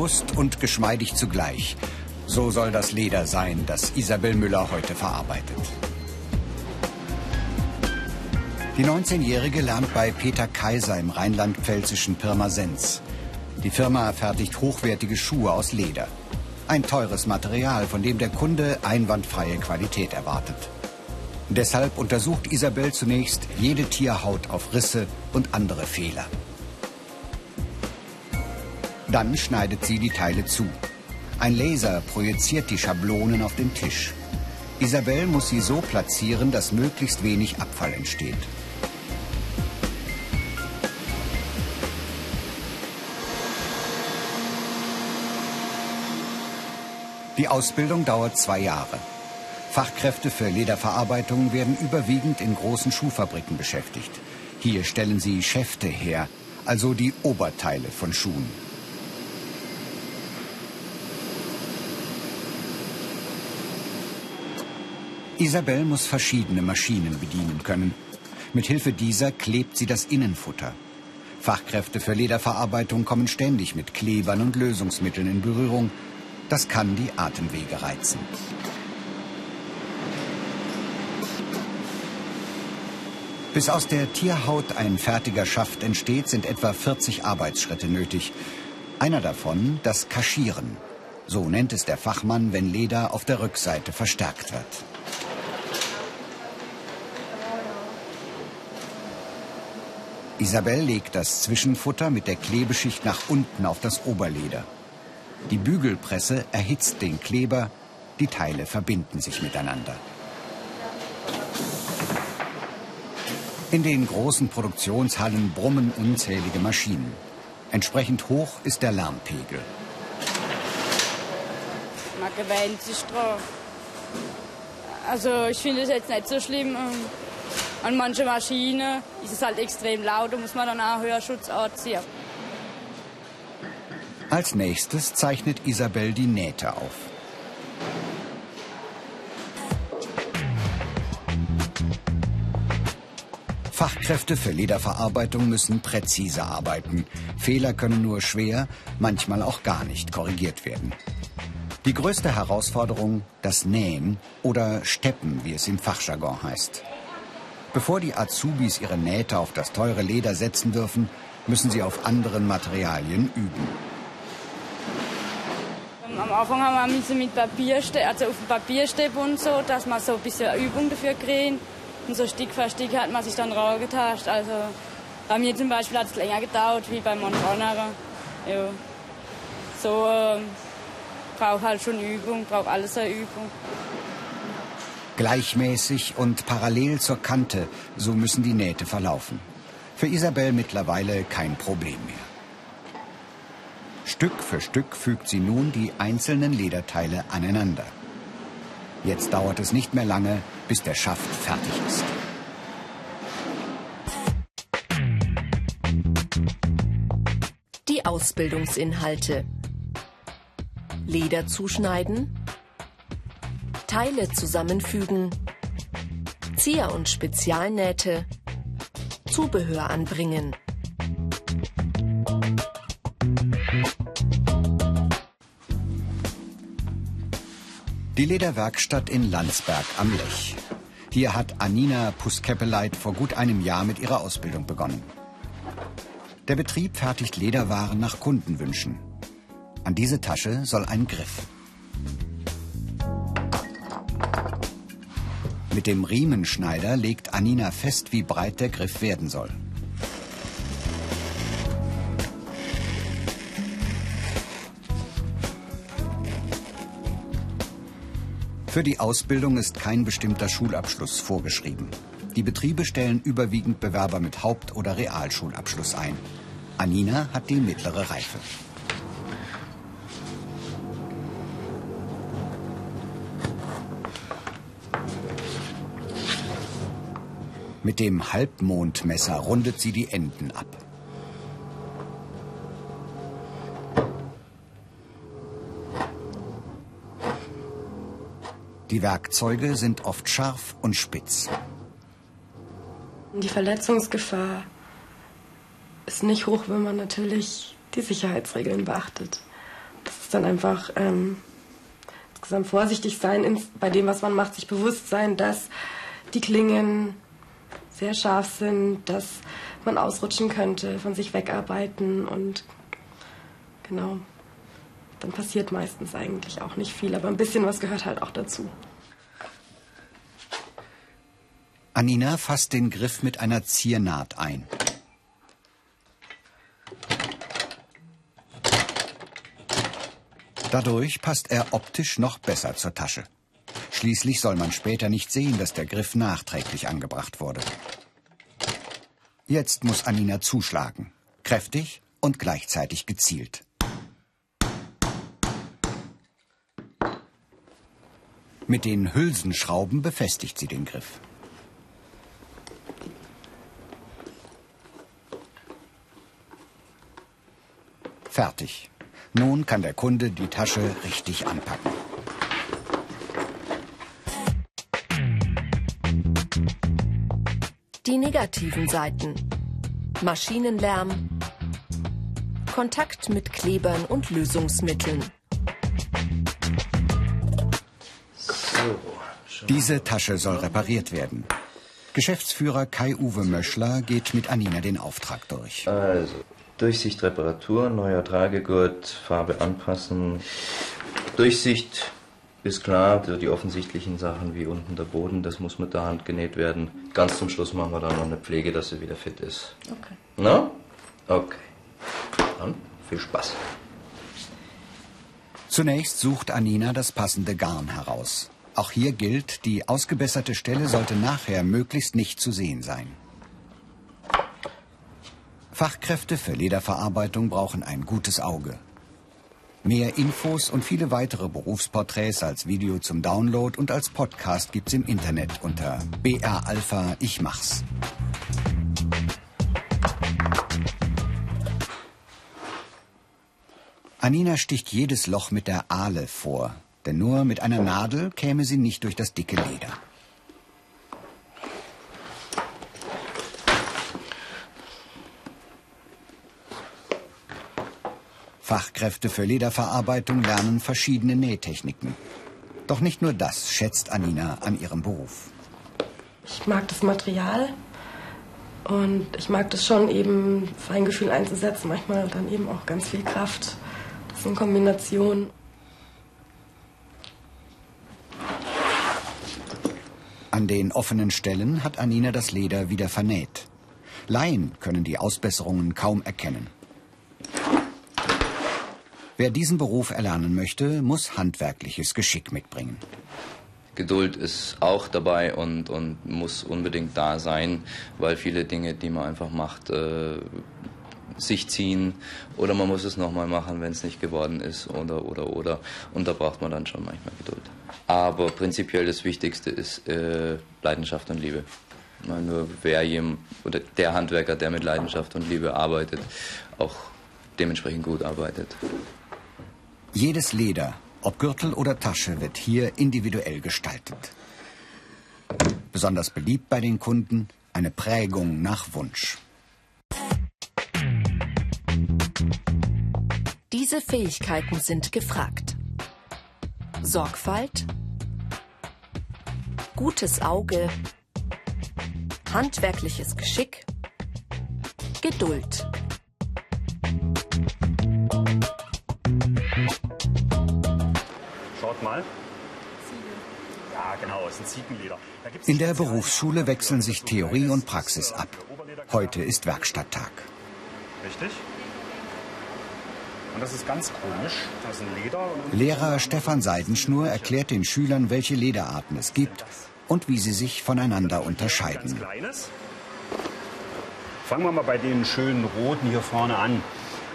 Robust und geschmeidig zugleich. So soll das Leder sein, das Isabel Müller heute verarbeitet. Die 19-Jährige lernt bei Peter Kaiser im rheinland-pfälzischen Pirmasens. Die Firma fertigt hochwertige Schuhe aus Leder. Ein teures Material, von dem der Kunde einwandfreie Qualität erwartet. Deshalb untersucht Isabel zunächst jede Tierhaut auf Risse und andere Fehler. Dann schneidet sie die Teile zu. Ein Laser projiziert die Schablonen auf den Tisch. Isabel muss sie so platzieren, dass möglichst wenig Abfall entsteht. Die Ausbildung dauert zwei Jahre. Fachkräfte für Lederverarbeitung werden überwiegend in großen Schuhfabriken beschäftigt. Hier stellen sie Schäfte her, also die Oberteile von Schuhen. Isabel muss verschiedene Maschinen bedienen können. Mit Hilfe dieser klebt sie das Innenfutter. Fachkräfte für Lederverarbeitung kommen ständig mit Klebern und Lösungsmitteln in Berührung, das kann die Atemwege reizen. Bis aus der Tierhaut ein fertiger Schaft entsteht, sind etwa 40 Arbeitsschritte nötig. Einer davon das Kaschieren. So nennt es der Fachmann, wenn Leder auf der Rückseite verstärkt wird. Isabel legt das Zwischenfutter mit der Klebeschicht nach unten auf das Oberleder. Die Bügelpresse erhitzt den Kleber, die Teile verbinden sich miteinander. In den großen Produktionshallen brummen unzählige Maschinen. Entsprechend hoch ist der Lärmpegel. Man gewöhnt sich drauf. Also ich finde es jetzt nicht so schlimm. An manchen Maschinen ist es halt extrem laut, da muss man dann auch Hörschutz anziehen. Als nächstes zeichnet Isabel die Nähte auf. Fachkräfte für Lederverarbeitung müssen präzise arbeiten. Fehler können nur schwer, manchmal auch gar nicht korrigiert werden. Die größte Herausforderung, das Nähen oder Steppen, wie es im Fachjargon heißt. Bevor die Azubis ihre Nähte auf das teure Leder setzen dürfen, müssen sie auf anderen Materialien üben. Am Anfang haben wir mit Papier, also auf dem Papierstäbe und so, dass man so ein bisschen Übung dafür kriegen. Und so Stück für Stück hat man sich dann rangetascht. Also bei mir zum Beispiel hat es länger gedauert wie bei anderen. Ja. So äh, braucht halt schon Übung, braucht alles eine Übung. Gleichmäßig und parallel zur Kante, so müssen die Nähte verlaufen. Für Isabel mittlerweile kein Problem mehr. Stück für Stück fügt sie nun die einzelnen Lederteile aneinander. Jetzt dauert es nicht mehr lange, bis der Schaft fertig ist. Die Ausbildungsinhalte. Leder zuschneiden, Teile zusammenfügen, Zier- und Spezialnähte, Zubehör anbringen. Die Lederwerkstatt in Landsberg am Lech. Hier hat Anina Puskeppeleit vor gut einem Jahr mit ihrer Ausbildung begonnen. Der Betrieb fertigt Lederwaren nach Kundenwünschen. An diese Tasche soll ein Griff. Mit dem Riemenschneider legt Anina fest, wie breit der Griff werden soll. Für die Ausbildung ist kein bestimmter Schulabschluss vorgeschrieben. Die Betriebe stellen überwiegend Bewerber mit Haupt- oder Realschulabschluss ein. Anina hat die mittlere Reife. Mit dem Halbmondmesser rundet sie die Enden ab. Die Werkzeuge sind oft scharf und spitz. Die Verletzungsgefahr ist nicht hoch, wenn man natürlich die Sicherheitsregeln beachtet. Das ist dann einfach ähm, insgesamt vorsichtig sein in, bei dem, was man macht, sich bewusst sein, dass die Klingen sehr scharf sind, dass man ausrutschen könnte, von sich wegarbeiten und genau. Dann passiert meistens eigentlich auch nicht viel, aber ein bisschen was gehört halt auch dazu. Anina fasst den Griff mit einer Ziernaht ein. Dadurch passt er optisch noch besser zur Tasche. Schließlich soll man später nicht sehen, dass der Griff nachträglich angebracht wurde. Jetzt muss Anina zuschlagen. Kräftig und gleichzeitig gezielt. Mit den Hülsenschrauben befestigt sie den Griff. Fertig. Nun kann der Kunde die Tasche richtig anpacken. Negativen Seiten. Maschinenlärm, Kontakt mit Klebern und Lösungsmitteln. Diese Tasche soll repariert werden. Geschäftsführer Kai-Uwe Möschler geht mit Anina den Auftrag durch. Also, Durchsicht, Reparatur, neuer Tragegurt, Farbe anpassen. Durchsicht ist klar, die offensichtlichen Sachen wie unten der Boden, das muss mit der Hand genäht werden. Ganz zum Schluss machen wir dann noch eine Pflege, dass sie wieder fit ist. Okay. Na? Okay. Dann viel Spaß. Zunächst sucht Anina das passende Garn heraus. Auch hier gilt, die ausgebesserte Stelle sollte nachher möglichst nicht zu sehen sein. Fachkräfte für Lederverarbeitung brauchen ein gutes Auge. Mehr Infos und viele weitere Berufsporträts als Video zum Download und als Podcast gibt's im Internet unter BR Alpha Ich mach's. Anina sticht jedes Loch mit der Ahle vor, denn nur mit einer Nadel käme sie nicht durch das dicke Leder. Fachkräfte für Lederverarbeitung lernen verschiedene Nähtechniken. Doch nicht nur das schätzt Anina an ihrem Beruf. Ich mag das Material und ich mag das schon eben Feingefühl einzusetzen, manchmal dann eben auch ganz viel Kraft. Das in Kombination. An den offenen Stellen hat Anina das Leder wieder vernäht. Laien können die Ausbesserungen kaum erkennen. Wer diesen Beruf erlernen möchte, muss handwerkliches Geschick mitbringen. Geduld ist auch dabei und, und muss unbedingt da sein, weil viele Dinge, die man einfach macht, äh, sich ziehen oder man muss es nochmal machen, wenn es nicht geworden ist oder oder oder und da braucht man dann schon manchmal Geduld. Aber prinzipiell das Wichtigste ist äh, Leidenschaft und Liebe. Weil nur wer jem, oder der Handwerker, der mit Leidenschaft und Liebe arbeitet, auch dementsprechend gut arbeitet. Jedes Leder, ob Gürtel oder Tasche, wird hier individuell gestaltet. Besonders beliebt bei den Kunden eine Prägung nach Wunsch. Diese Fähigkeiten sind gefragt. Sorgfalt, gutes Auge, handwerkliches Geschick, Geduld. Mal. Ja, genau, es ein Ziegenleder. In der Berufsschule wechseln sich Theorie und Praxis ab. Heute ist Werkstatttag. Richtig. Und das ist ganz komisch. Das ist ein Leder. Lehrer Stefan Seidenschnur erklärt den Schülern, welche Lederarten es gibt und wie sie sich voneinander unterscheiden. Fangen wir mal bei den schönen roten hier vorne an.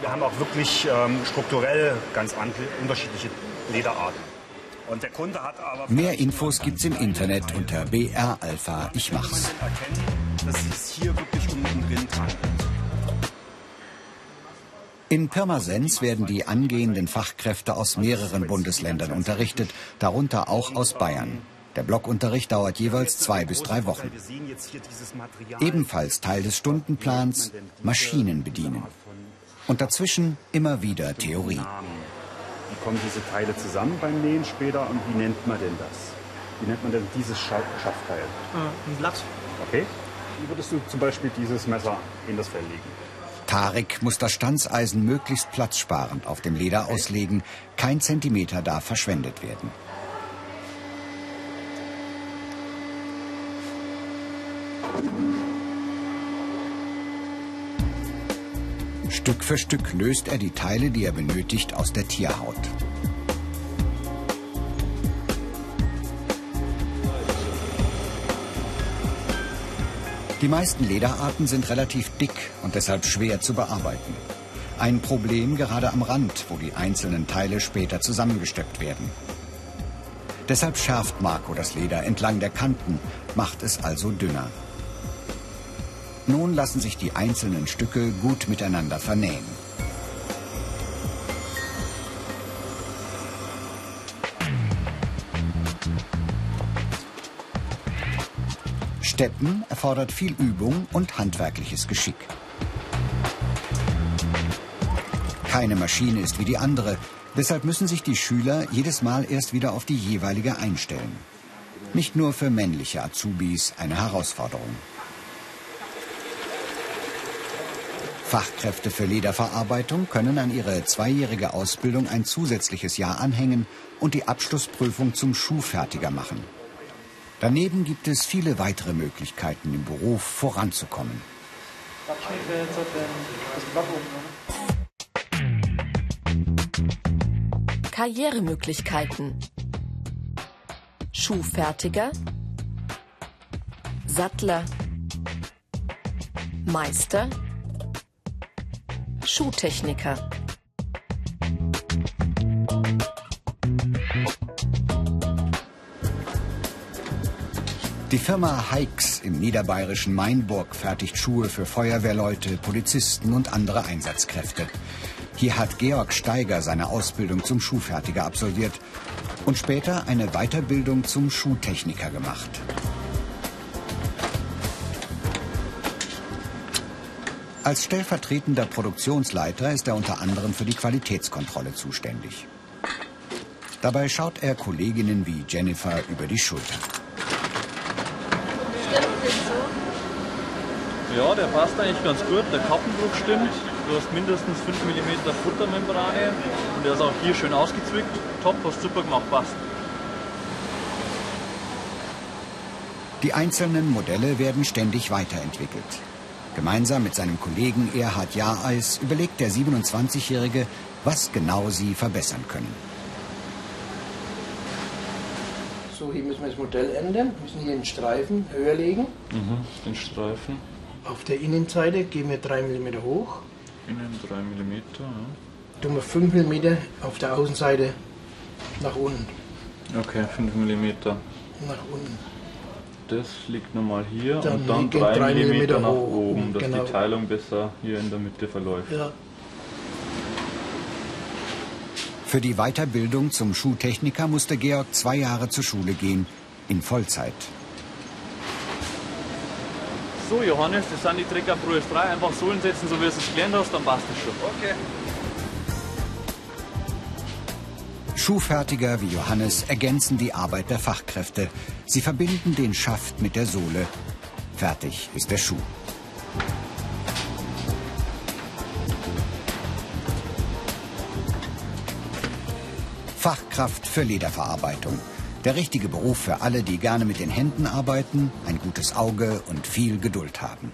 Wir haben auch wirklich ähm, strukturell ganz unterschiedliche Lederarten. Mehr Infos gibt's im Internet unter BR Alpha Ich mach's. In Pirmasens werden die angehenden Fachkräfte aus mehreren Bundesländern unterrichtet, darunter auch aus Bayern. Der Blockunterricht dauert jeweils zwei bis drei Wochen. Ebenfalls Teil des Stundenplans Maschinen bedienen. Und dazwischen immer wieder Theorie. Wie kommen diese Teile zusammen beim Nähen später und wie nennt man denn das? Wie nennt man denn dieses Schaffteil? Äh, ein Blatt. Okay. Wie würdest du zum Beispiel dieses Messer in das Fell legen? Tarek muss das Stanzeisen möglichst platzsparend auf dem Leder auslegen. Kein Zentimeter darf verschwendet werden. Stück für Stück löst er die Teile, die er benötigt, aus der Tierhaut. Die meisten Lederarten sind relativ dick und deshalb schwer zu bearbeiten. Ein Problem gerade am Rand, wo die einzelnen Teile später zusammengesteckt werden. Deshalb schärft Marco das Leder entlang der Kanten, macht es also dünner. Nun lassen sich die einzelnen Stücke gut miteinander vernähen. Steppen erfordert viel Übung und handwerkliches Geschick. Keine Maschine ist wie die andere, deshalb müssen sich die Schüler jedes Mal erst wieder auf die jeweilige einstellen. Nicht nur für männliche Azubis eine Herausforderung. Fachkräfte für Lederverarbeitung können an ihre zweijährige Ausbildung ein zusätzliches Jahr anhängen und die Abschlussprüfung zum Schuhfertiger machen. Daneben gibt es viele weitere Möglichkeiten, im Beruf voranzukommen. Karrieremöglichkeiten. Schuhfertiger, Sattler, Meister, Schuhtechniker. Die Firma Heix im niederbayerischen Mainburg fertigt Schuhe für Feuerwehrleute, Polizisten und andere Einsatzkräfte. Hier hat Georg Steiger seine Ausbildung zum Schuhfertiger absolviert und später eine Weiterbildung zum Schuhtechniker gemacht. Als stellvertretender Produktionsleiter ist er unter anderem für die Qualitätskontrolle zuständig. Dabei schaut er Kolleginnen wie Jennifer über die Schulter. Ja, der passt eigentlich ganz gut. Der Kappendruck stimmt. Du hast mindestens 5 mm Futtermembrane und der ist auch hier schön ausgezwickt. Top, hast super gemacht, passt. Die einzelnen Modelle werden ständig weiterentwickelt. Gemeinsam mit seinem Kollegen Erhard Jahreis überlegt der 27-Jährige, was genau sie verbessern können. So, hier müssen wir das Modell ändern, wir müssen hier den Streifen höher legen. Mhm, den Streifen. Auf der Innenseite gehen wir 3 mm hoch. Innen 3 mm, ja. Tun wir 5 mm auf der Außenseite nach unten. Okay, 5 mm. Nach unten. Das liegt nochmal hier Dann und dann liegen 3 drei mm Millimeter nach hoch, oben, dass genau. die Teilung besser hier in der Mitte verläuft. Ja. Für die Weiterbildung zum Schuhtechniker musste Georg zwei Jahre zur Schule gehen, in Vollzeit. So, Johannes, das sind die Trecker Pro S3. Einfach so hinsetzen, so wie du es gelernt hast, dann passt es schon. Okay. Schuhfertiger wie Johannes ergänzen die Arbeit der Fachkräfte. Sie verbinden den Schaft mit der Sohle. Fertig ist der Schuh. Fachkraft für Lederverarbeitung. Der richtige Beruf für alle, die gerne mit den Händen arbeiten, ein gutes Auge und viel Geduld haben.